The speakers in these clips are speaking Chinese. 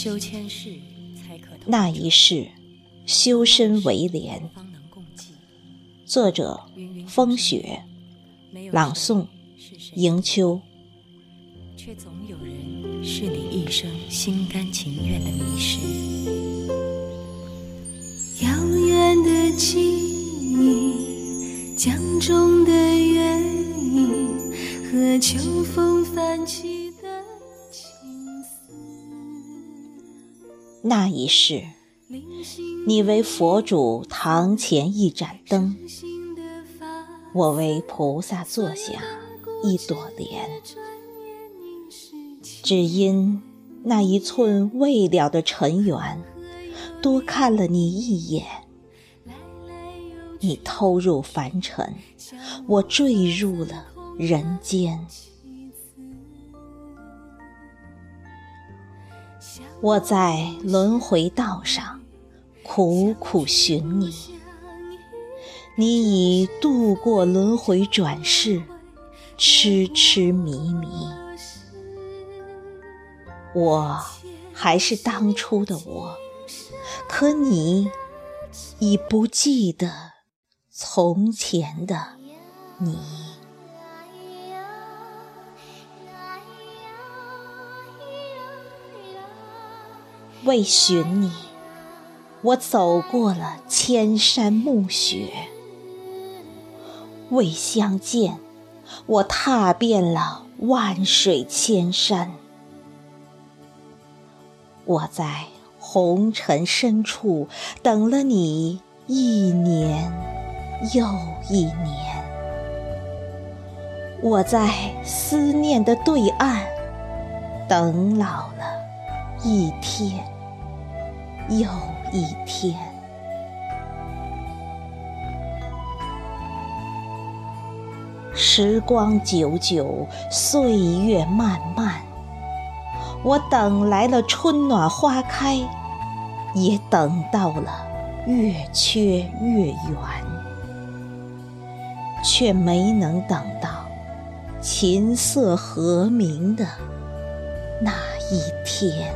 修千世，才可那一世，修身为廉。方能共济。作者：风雪，朗诵：迎秋。却总有人是你一生心甘情愿的迷失。遥远的记忆，江中的月影和秋风泛起那一世，你为佛主堂前一盏灯，我为菩萨座下一朵莲。只因那一寸未了的尘缘，多看了你一眼，你偷入凡尘，我坠入了人间。我在轮回道上苦苦寻你，你已度过轮回转世，痴痴迷迷。我还是当初的我，可你已不记得从前的你。为寻你，我走过了千山暮雪；为相见，我踏遍了万水千山。我在红尘深处等了你一年又一年，我在思念的对岸等老一天又一天。时光久久，岁月漫漫。我等来了春暖花开，也等到了月缺月圆，却没能等到琴瑟和鸣的那一天。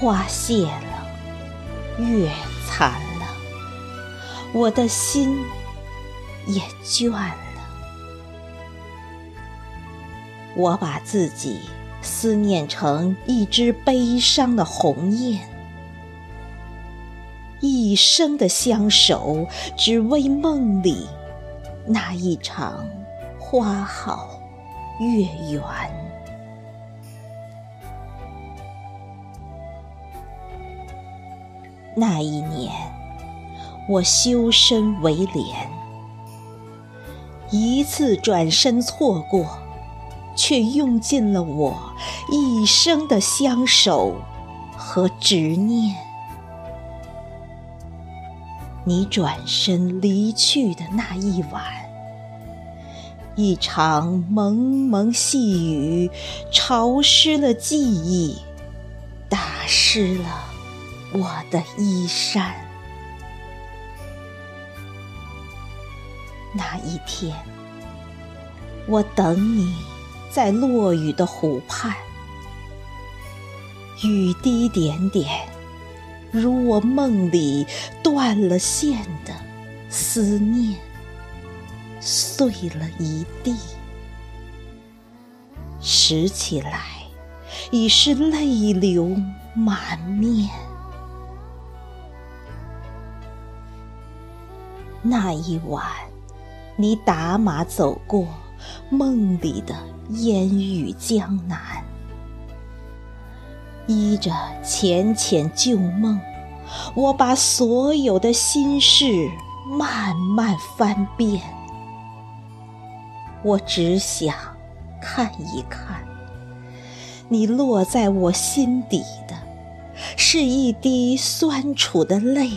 花谢了，月残了。我的心也倦了，我把自己思念成一只悲伤的鸿雁，一生的相守，只为梦里那一场花好月圆。那一年。我修身为廉，一次转身错过，却用尽了我一生的相守和执念。你转身离去的那一晚，一场蒙蒙细雨潮湿了记忆，打湿了我的衣衫。那一天，我等你在落雨的湖畔，雨滴点点，如我梦里断了线的思念，碎了一地，拾起来已是泪流满面。那一晚。你打马走过梦里的烟雨江南，依着浅浅旧梦，我把所有的心事慢慢翻遍。我只想看一看，你落在我心底的，是一滴酸楚的泪，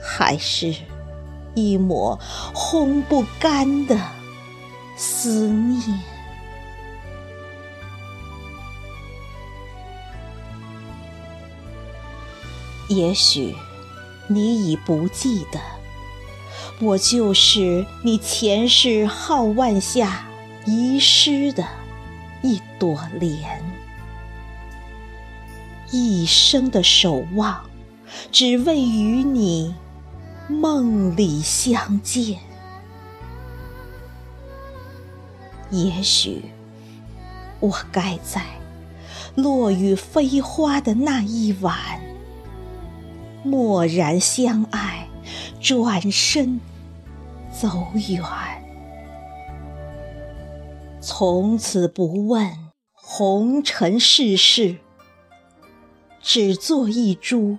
还是？一抹烘不干的思念。也许你已不记得，我就是你前世浩万下遗失的一朵莲，一生的守望，只为与你梦里相见。也许，我该在落雨飞花的那一晚，默然相爱，转身走远，从此不问红尘世事，只做一株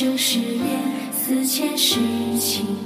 念三生石莲，思前世情